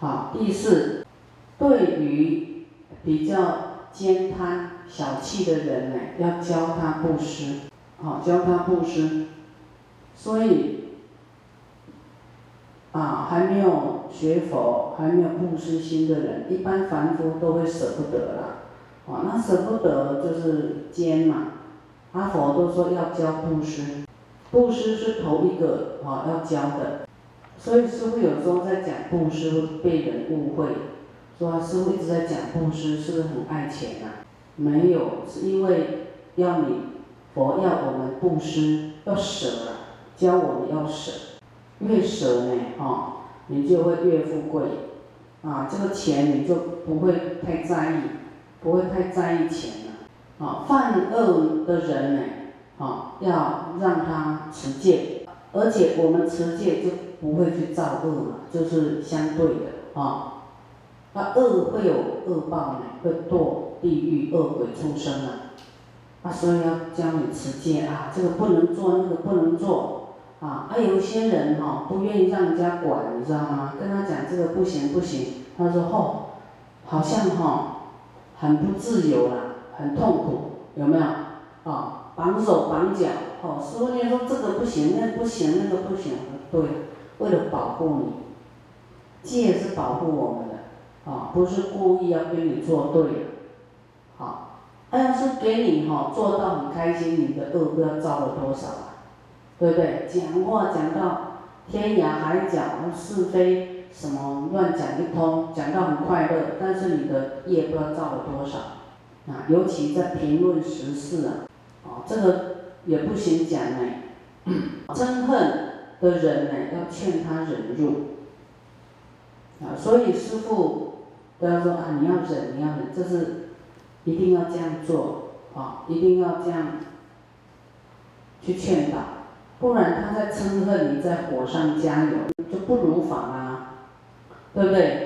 好，第四，对于比较奸贪小气的人呢，要教他布施，好，教他布施。所以，啊，还没有学佛、还没有布施心的人，一般凡夫都会舍不得啦。啊，那舍不得就是奸嘛。阿佛都说要教布施，布施是头一个啊要教的。所以师傅有时候在讲布施被人误会，说师傅一直在讲布施，是不是很爱钱啊？没有，是因为要你佛要我们布施，要舍啊，教我们要舍，越舍呢，哈，你就会越富贵，啊，这个钱你就不会太在意，不会太在意钱了，啊，犯恶的人呢，啊，要让他持戒，而且我们持戒就。不会去造恶嘛，就是相对的啊。那恶会有恶报呢，会堕地狱恶鬼畜生啊。啊，所以要教你持戒啊，这个不能做，那个不能做啊。还有些人哈，不愿意让人家管，你知道吗？跟他讲这个不行不行，他说吼，好像哈很不自由啦，很痛苦，有没有？啊，绑手绑脚，哦，师傅你说这个不行，那不行，那个不行，对。为了保护你，戒是保护我们的，啊，不是故意要跟你作对的，好，要是给你哈做到很开心，你的恶不知道造了多少啊，对不对？讲话讲到天涯海角，是非什么乱讲一通，讲到很快乐，但是你的业不知道造了多少，啊，尤其在评论时事啊，啊，这个也不行讲呢，憎恨。的人呢，要劝他忍辱，啊，所以师傅都要说啊，你要忍，你要忍，这是一定要这样做，啊，一定要这样去劝导，不然他在嗔恨，你在火上加油，就不如法啦，对不对？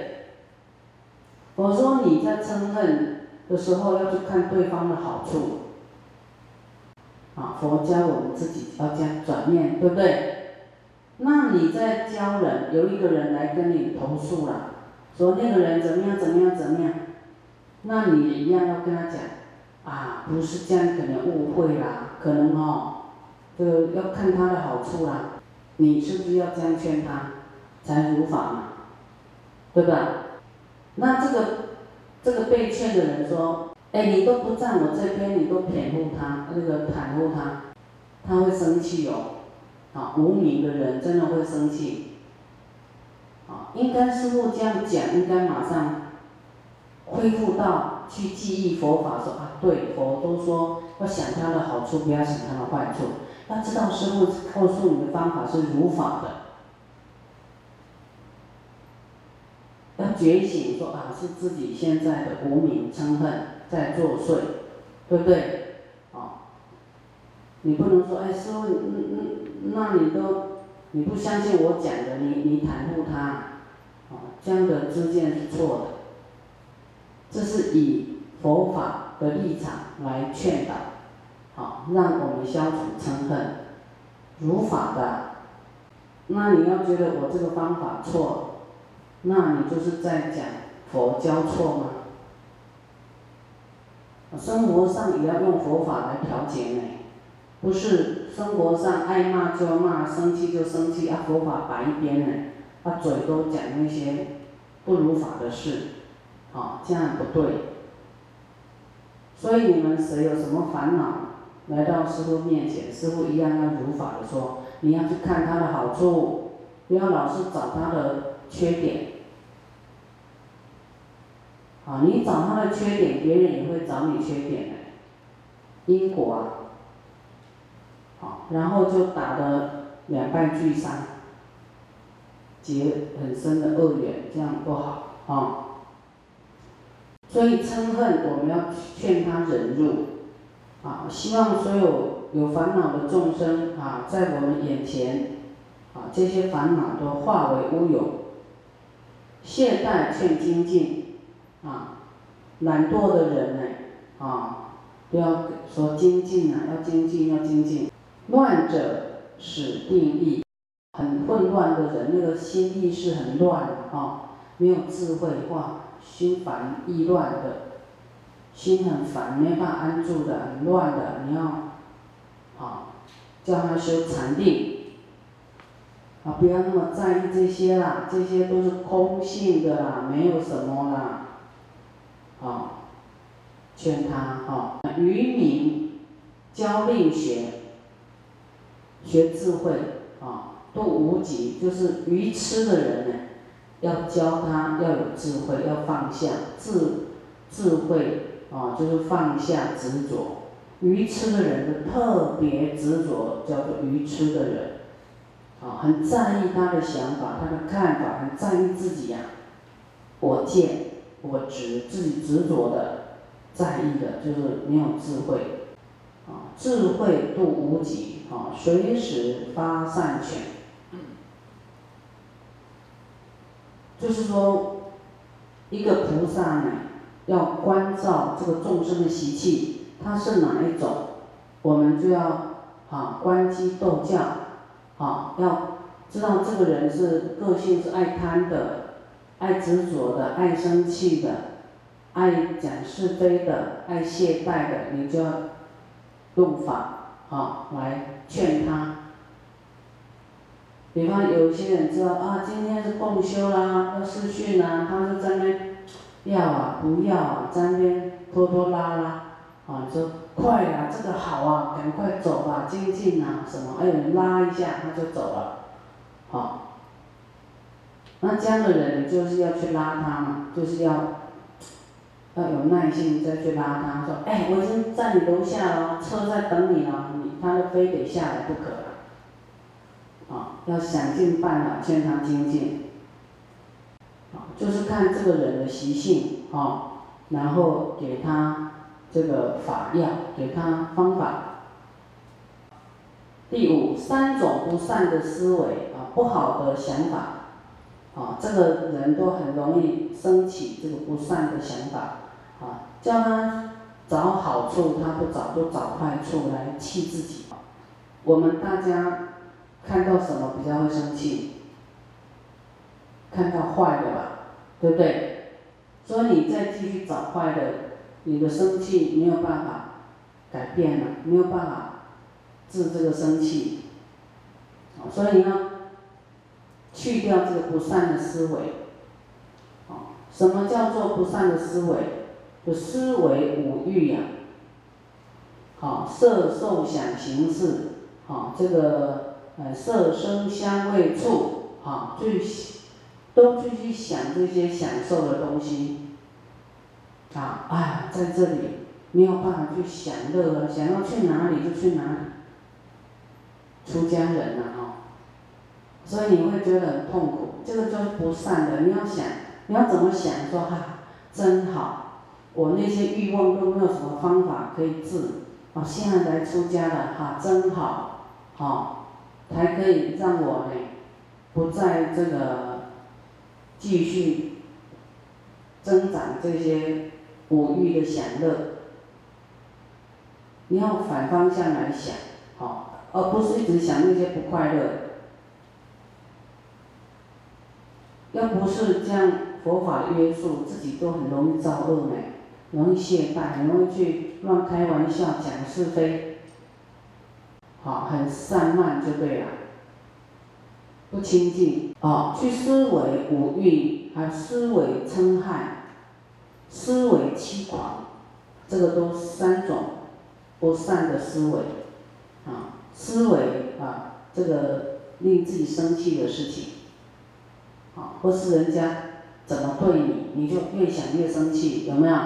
我说你在嗔恨的时候，要去看对方的好处，啊，佛教我们自己要这样转念，对不对？那你在教人，有一个人来跟你投诉了，说那个人怎么样怎么样怎么样，那你一样要跟他讲，啊，不是这样，可能误会啦，可能哦，这个要看他的好处啦，你是不是要这样劝他，才如法嘛，对吧？那这个这个被劝的人说，哎，你都不站我这边，你都袒护他，那个袒护他，他会生气哦。啊，无名的人真的会生气。啊，应该师傅这样讲，应该马上恢复到去记忆佛法，说啊，对，佛都说要想他的好处，不要想他的坏处。要知道师傅告诉你的方法是如法的。要觉醒，说啊，是自己现在的无名嗔恨在作祟，对不对？啊，你不能说，哎，师傅，嗯嗯。那你都你不相信我讲的，你你袒护他，啊，这样的知见是错的。这是以佛法的立场来劝导，好，让我们消除嗔恨，如法的。那你要觉得我这个方法错，那你就是在讲佛教错吗？生活上也要用佛法来调节呢。不是生活上爱骂就骂，生气就生气，啊佛法摆一边呢，啊嘴都讲那些不如法的事，啊这样不对。所以你们谁有什么烦恼，来到师傅面前，师傅一样要如法的说，你要去看他的好处，不要老是找他的缺点。啊，你找他的缺点，别人也会找你缺点的，因果啊。然后就打得两败俱伤，结很深的恶缘，这样不好啊。所以嗔恨，我们要劝他忍辱，啊，希望所有有烦恼的众生啊，在我们眼前，啊，这些烦恼都化为乌有。懈怠劝精进，啊，懒惰的人呢，啊，不要说精进啊，要精进，要精进。乱者使定力，很混乱的人，那个心意是很乱的哈。没有智慧哇，心烦意乱的，心很烦，没办法安住的，很乱的，你要，好，叫他修禅定，啊，不要那么在意这些啦，这些都是空性的啦，没有什么啦，好，劝他哈，愚民教令学，学智慧啊，度无极，就是愚痴的人呢。要教他要有智慧，要放下智智慧啊，就是放下执着。愚痴的人特别执着，叫做愚痴的人，啊，很在意他的想法、他的看法，很在意自己呀，我见我执，自己执着的，在意的就是没有智慧，智慧度无极，啊，随时发善权。就是说，一个菩萨呢，要关照这个众生的习气，他是哪一种，我们就要啊关机斗教，啊要知道这个人是个性是爱贪的，爱执着的，爱生气的，爱讲是非的，爱懈怠的，你就要用法啊来劝他。比方有些人知道啊，今天是共修啦，要试训啦，他就在那要啊，不要啊，在那拖拖拉拉，啊你，说快啊，这个好啊，赶快走吧，精进啊，什么，哎呦，拉一下他就走了，好，那这样的人就是要去拉他嘛，就是要要有耐心再去拉他，说，哎，我已经在你楼下了，车在等你了，你他就非得下来不可。啊，要想尽办法劝他精进，啊，就是看这个人的习性，啊，然后给他这个法药，给他方法。第五，三种不善的思维，啊，不好的想法，啊，这个人都很容易升起这个不善的想法，啊，叫他找好处，他不找，都找坏处来气自己。我们大家。看到什么比较会生气？看到坏的吧，对不对？所以你再继续找坏的，你的生气没有办法改变了，没有办法治这个生气。所以呢去掉这个不善的思维。什么叫做不善的思维？就思维五欲呀。好，色、受、想、行、识。好，这个。呃，色、声、香、味、触，好，去都去去想这些享受的东西，啊，哎，在这里没有办法去享乐了，想要去哪里就去哪里。出家人呐，哈，所以你会觉得很痛苦，这个就是不善的。你要想，你要怎么想？说哈，真好，我那些欲望都没有什么方法可以治，啊，现在来出家了，哈，真好，好。才可以让我呢，不再这个继续增长这些五欲的享乐。你要反方向来想，好，而不是一直想那些不快乐。要不是这样，佛法的约束，自己都很容易造恶呢，容易懈怠，很容易去乱开玩笑，讲是非。好，很散漫就对了，不清净。哦，去思维五欲，还有思维嗔害，思维欺狂，这个都三种不善的思维。啊，思维啊，这个令自己生气的事情，啊，或是人家怎么对你，你就越想越生气，有没有？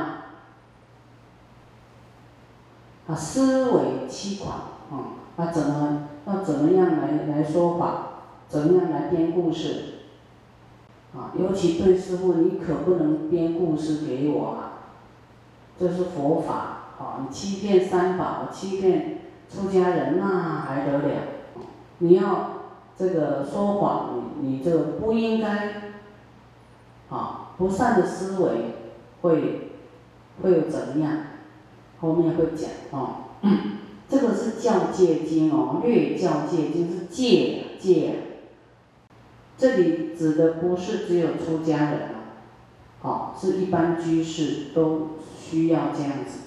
啊，思维欺狂，啊。那怎么那怎么样来来说法？怎么样来编故事？啊，尤其对师傅，你可不能编故事给我啊！这是佛法啊！你欺骗三宝，欺骗出家人，那还得了？你要这个说谎，你你这不应该啊！不善的思维会会怎么样？后面会讲哦。这个是教戒经哦，略教戒经是戒戒，这里指的不是只有出家人啊，哦，是一般居士都需要这样子。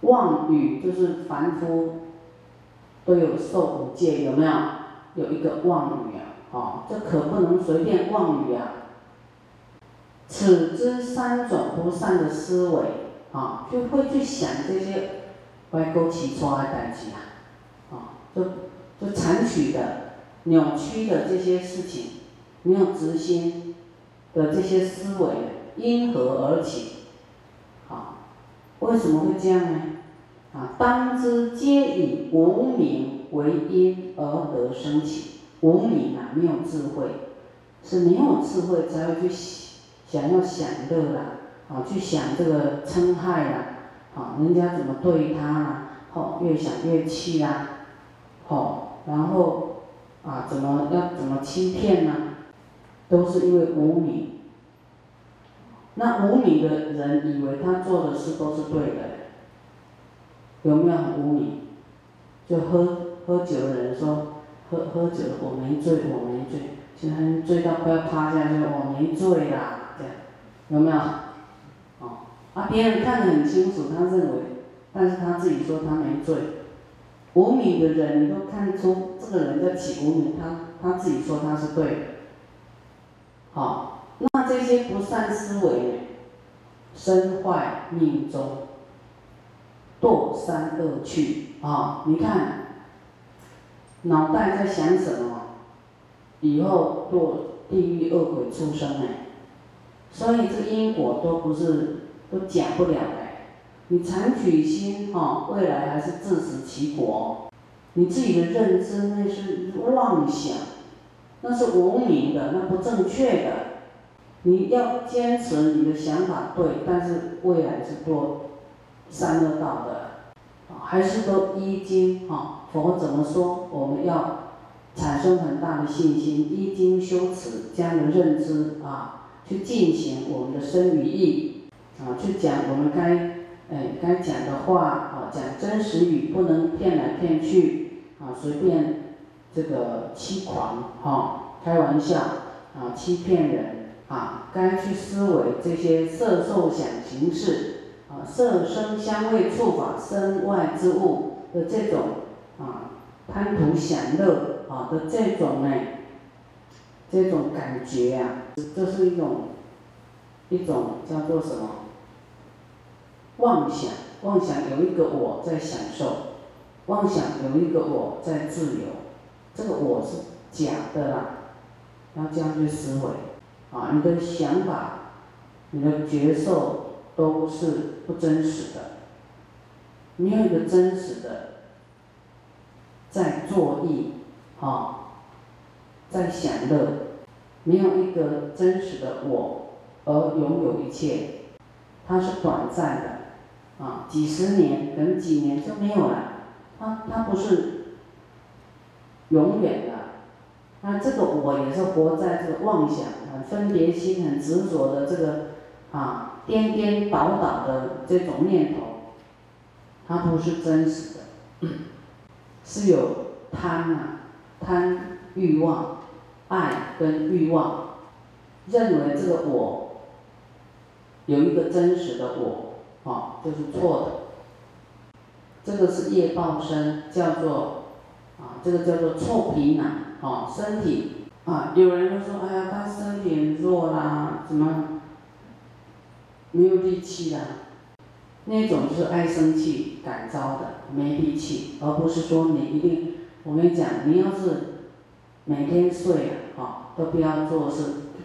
妄语就是凡夫都有受五戒，有没有？有一个妄语啊，啊，这可不能随便妄语啊。此之三种不善的思维，啊，就会去想这些歪勾起错的代志啊，啊，就就残取的、扭曲的这些事情，没有执心的这些思维，因何而起？啊，为什么会这样呢？啊，当知皆以无明为因而得生起，无明啊，没有智慧，是没有智慧才会去想要享乐啦，啊，去想这个嗔害啦，啊，人家怎么对他啦，哦，越想越气啦，哦，然后啊，怎么要怎么欺骗呢？都是因为无明。那无明的人以为他做的事都是对的。有没有很污名？就喝喝酒的人说，喝喝酒我没醉，我没醉，其实醉到快要趴下去，我没醉啦，这样有没有？啊，别人看得很清楚，他认为，但是他自己说他没醉。无名的人，你都看出这个人在起无名，他他自己说他是对的。好，那这些不善思维，身坏命中。堕三恶趣啊！你看，脑袋在想什么？以后堕地狱恶鬼出生哎！所以这因果都不是都讲不了的！你残取心哈，未来还是自食其果。你自己的认知那是妄想，那是无明的，那不正确的。你要坚持你的想法对，但是未来是堕。三恶道的，还是都依经哈？佛怎么说？我们要产生很大的信心，依经修持，将的认知啊，去进行我们的身与意啊，去讲我们该哎该讲的话啊，讲真实语，不能骗来骗去啊，随便这个欺狂哈，开玩笑啊，欺骗人啊，该去思维这些色受想行识。啊色声香味触法身外之物的这种啊贪图享乐啊的这种呢，这种感觉啊，这是一种一种叫做什么妄想？妄想有一个我在享受，妄想有一个我在自由，这个我是假的啦，要这样去思维啊，你的想法，你的觉受。都是不真实的，没有一个真实的在作意，啊，在享乐，没有一个真实的我而拥有一切，它是短暂的，啊，几十年，可能几年就没有了，它它不是永远的，那这个我也是活在这个妄想、很分别心、很执着的这个，啊。颠颠倒倒的这种念头，它不是真实的，是有贪啊，贪欲望、爱跟欲望，认为这个我有一个真实的我，啊，就是错的。这个是业报身，叫做啊，这个叫做臭皮囊，啊，身体啊，有人就说，哎呀，他身体弱啦，怎么？没有力气啦，那种就是爱生气、感召的，没力气，而不是说你一定。我跟你讲，你要是每天睡啊，哈，都不要做是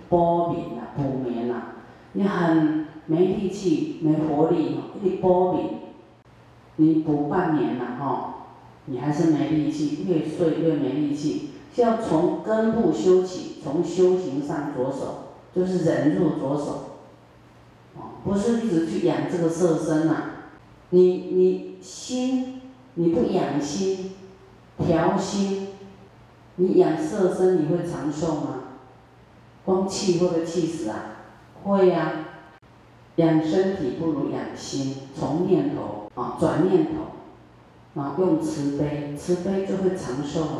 补眠啊、补眠啊，你很没力气、没活力，一补眠，你补半年了哈，你还是没力气，越睡越没力气。要从根部修起，从修行上着手，就是忍入着手。不是一直去养这个色身呐，你你心你不养心，调心，你养色身你会长寿吗？光气会不会气死啊？会呀，养身体不如养心，从念头啊转念头，啊用慈悲，慈悲就会长寿啊，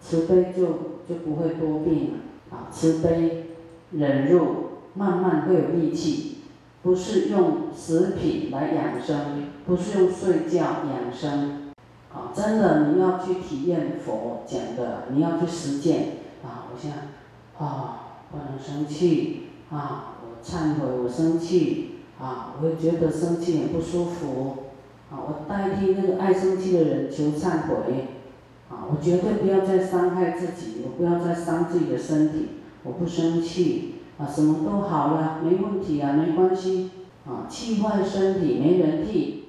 慈悲就就不会多病了啊，慈悲忍辱。慢慢会有力气，不是用食品来养生，不是用睡觉养生，啊，真的你要去体验佛讲的，你要去实践，啊，我现在，啊，不能生气，啊，忏悔我生气，啊，我觉得生气很不舒服，啊，我代替那个爱生气的人求忏悔，啊，我绝对不要再伤害自己，我不要再伤自己的身体，我不生气。啊，什么都好了，没问题啊，没关系。啊，气坏身体没人替。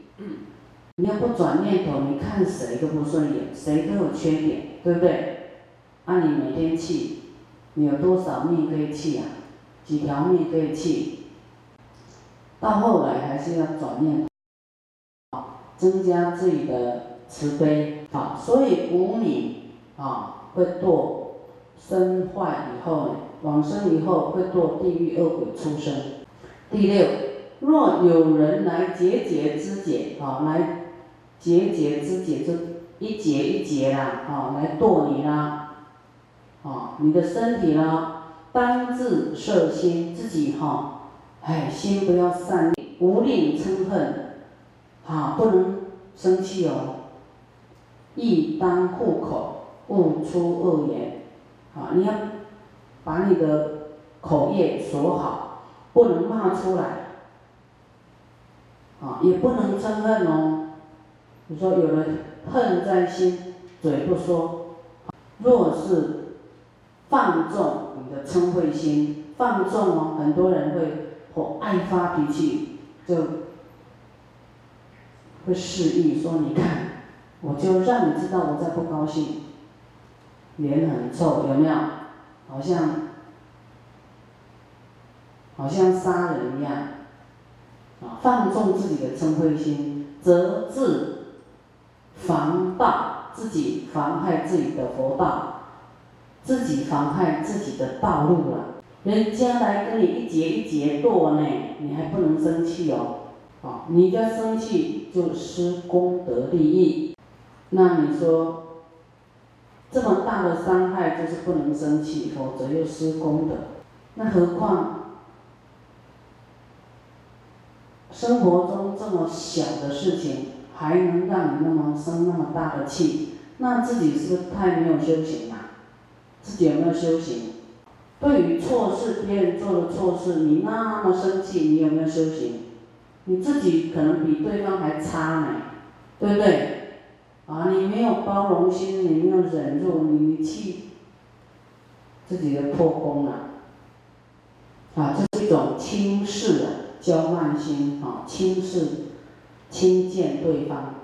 你要不转念头，你看谁都不顺眼，谁都有缺点，对不对？啊，你每天气，你有多少命可以气啊？几条命对气？到后来还是要转念，增加自己的慈悲。啊，所以无名啊会堕身坏以后呢？往生以后会堕地狱恶鬼出生。第六，若有人来节节肢解，啊，来节节肢解，就一节一节啦，啊，来剁你啦，啊，你的身体啦，当自摄心，自己哈，哎，心不要散念，无令嗔恨，啊，不能生气哦，亦当护口，勿出恶言，啊，你要。把你的口业锁好，不能骂出来，啊，也不能嗔恨哦。你说有人恨在心，嘴不说。若是放纵你的嗔恚心，放纵哦，很多人会或爱发脾气，就会示意说：“你看，我就让你知道我在不高兴，脸很臭，有没有？”好像，好像杀人一样，啊，放纵自己的嗔恚心，则自防道，自己妨害自己的佛道，自己妨害自己的道路了。人家来跟你一节一节剁呢，你还不能生气哦，啊，你要生气就失功德利益，那你说？这么大的伤害就是不能生气，否则又失功德。那何况生活中这么小的事情，还能让你那么生那么大的气？那自己是不是太没有修行了？自己有没有修行？对于错事，别人做的错事，你那么生气，你有没有修行？你自己可能比对方还差呢，对不对？啊，你没有包容心，你没有忍住，你你气自己的破功了，啊，这是一种轻视啊，骄慢心啊，轻视、轻贱对方，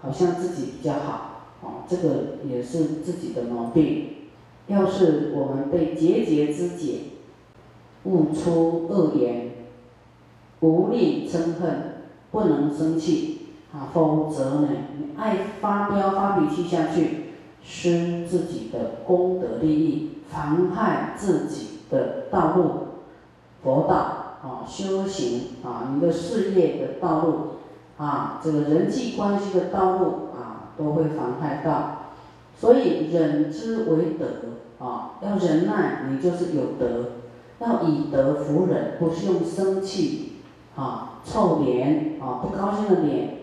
好像自己比较好，啊，这个也是自己的毛病。要是我们被节节肢解，悟出恶言，无力嗔恨，不能生气。啊，否则呢，你爱发飙发脾气下去，失自己的功德利益，妨害自己的道路，佛道啊，修行啊，你的事业的道路啊，这个人际关系的道路啊，都会妨害到。所以忍之为德啊，要忍耐，你就是有德，要以德服人，不是用生气啊、臭脸啊、不高兴的脸。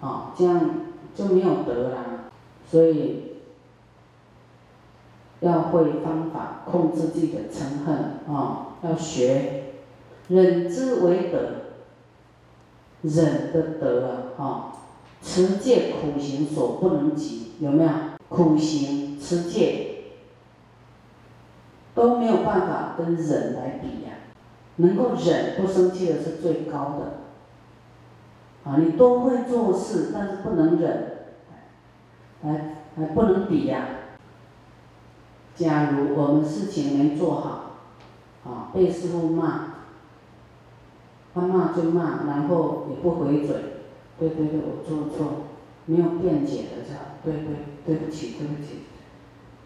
啊，这样就没有德了，所以要会方法控制自己的嗔恨啊，要学忍之为德，忍的德啊，哈，持戒苦行所不能及，有没有？苦行持戒都没有办法跟忍来比呀，能够忍不生气的是最高的。啊，你都会做事，但是不能忍，还还不能比呀。假如我们事情没做好，啊，被师傅骂，他骂就骂，然后也不回嘴，对对对，我做错，没有辩解的这样？对对，对不起对不起。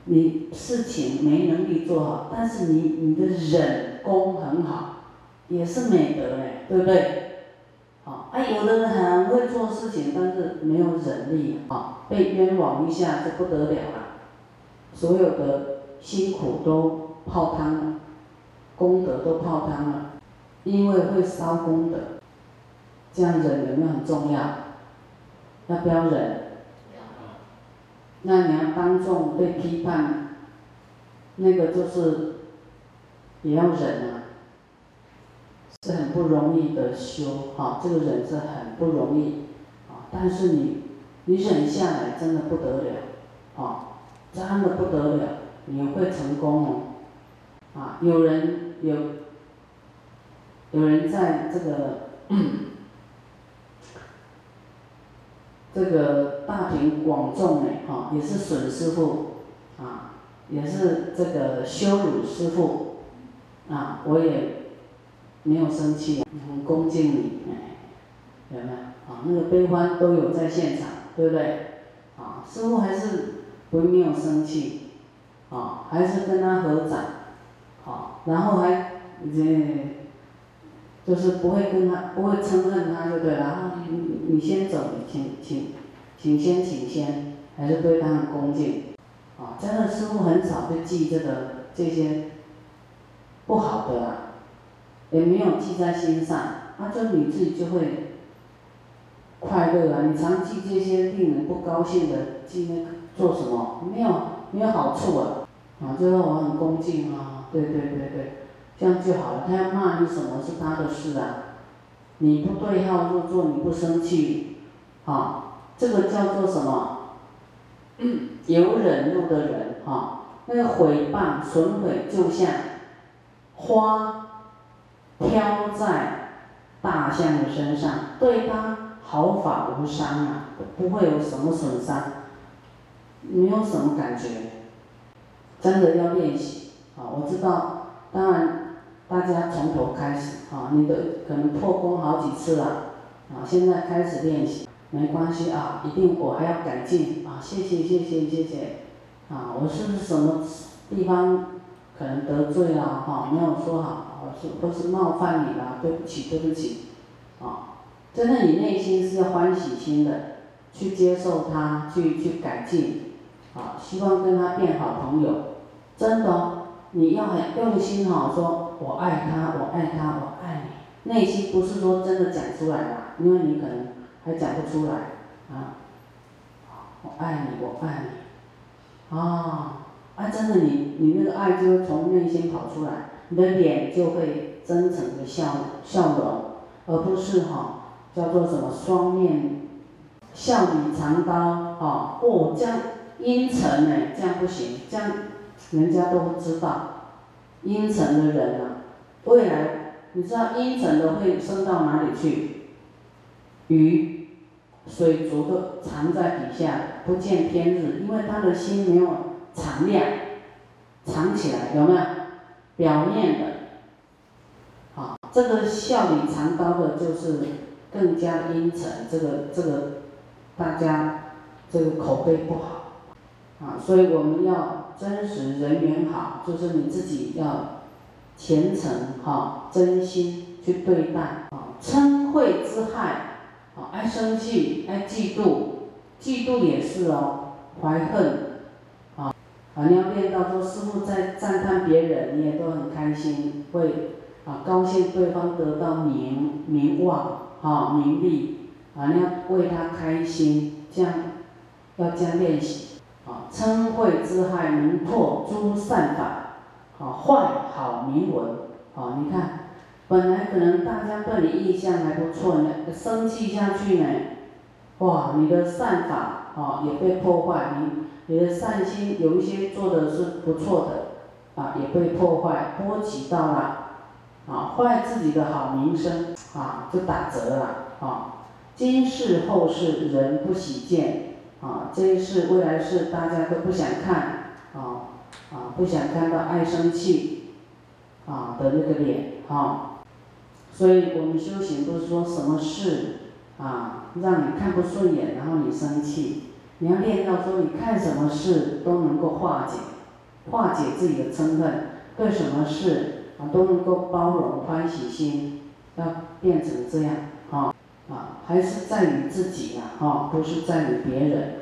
你事情没能力做好，但是你你的忍功很好，也是美德嘞，对不对？啊，有的人很会做事情，但是没有忍力，啊，被冤枉一下就不得了了，所有的辛苦都泡汤了，功德都泡汤了，因为会烧功德。这样忍有没有很重要？要不要忍？那你要当众被批判，那个就是也要忍啊，是很不容易的修哈。这个忍是很不容易啊，但是你你忍下来真的不得了啊，真的不得了，你会成功哦啊！有人有有人在这个。这个大庭广众的哈，也是损师傅，啊，也是这个羞辱师傅，啊，我也没有生气，很恭敬你，哎，有没有？啊，那个悲欢都有在现场，对不对？啊，师傅还是不没有生气，啊，还是跟他合掌，好，然后还这。就是不会跟他，不会嗔恨他就对了。你你先走，你请请，请先请先，还是对他很恭敬。啊，真的师傅很少会记这个这些不好的啊，也没有记在心上。啊，就你自己就会快乐啊。你常记这些令人不高兴的，记那做什么？没有没有好处啊。啊，就是我很恭敬啊。对对对对。这样就好了。他要骂你什么是他的事啊？你不对号入座，你不生气，啊，这个叫做什么？有忍怒的人，哈，那个毁谤、损毁，就像花飘在大象的身上，对他毫发无伤啊，不会有什么损伤，没有什么感觉。真的要练习啊！我知道，当然。大家从头开始，啊，你的可能破功好几次了，啊，现在开始练习，没关系啊，一定我还要改进，啊，谢谢谢谢谢谢，啊，我是不是什么地方可能得罪了，哈，没有说好，我是或是冒犯你了，对不起对不起，啊，真的你内心是要欢喜心的，去接受他，去去改进，啊，希望跟他变好朋友，真的。你要很用心哈，说我爱他，我爱他，我爱你。内心不是说真的讲出来啦，因为你可能还讲不出来啊。我爱你，我爱你。啊，啊，真的你你那个爱就会从内心跑出来，你的脸就会真诚的笑笑容，而不是哈叫做什么双面笑里藏刀啊。哦，这样阴沉呢，这样不行，这样。人家都不知道，阴沉的人啊，未来你知道阴沉的会升到哪里去？鱼、水族都藏在底下，不见天日，因为他的心没有敞亮，藏起来有没有？表面的，好，这个笑里藏刀的，就是更加阴沉，这个这个大家这个口碑不好。啊，所以我们要真实人缘好，就是你自己要虔诚哈，真心去对待啊。嗔恚之害，啊，爱生气，爱嫉妒，嫉妒也是哦，怀恨，啊，啊，你要练到说师傅在赞叹别人，你也都很开心，会啊高兴对方得到名名望，啊名利，啊你要为他开心，这样要这样练习。啊，嗔恚之害，能破诸善法，啊，坏好名闻，啊，你看，本来可能大家对你印象还不错呢，生气下去呢，哇，你的善法啊也被破坏，你你的善心有一些做的是不错的，啊，也被破坏，波及到了，啊，坏自己的好名声，啊，就打折了，啊，今世后世人不喜见。啊，这一世、未来世，大家都不想看，啊啊，不想看到爱生气，啊的那个脸，哈。所以我们修行不是说什么事，啊，让你看不顺眼，然后你生气。你要练到说，你看什么事都能够化解，化解自己的嗔恨，对什么事啊都能够包容欢喜心，要变成这样，啊。还是在于自己呀，哈，不是在于别人。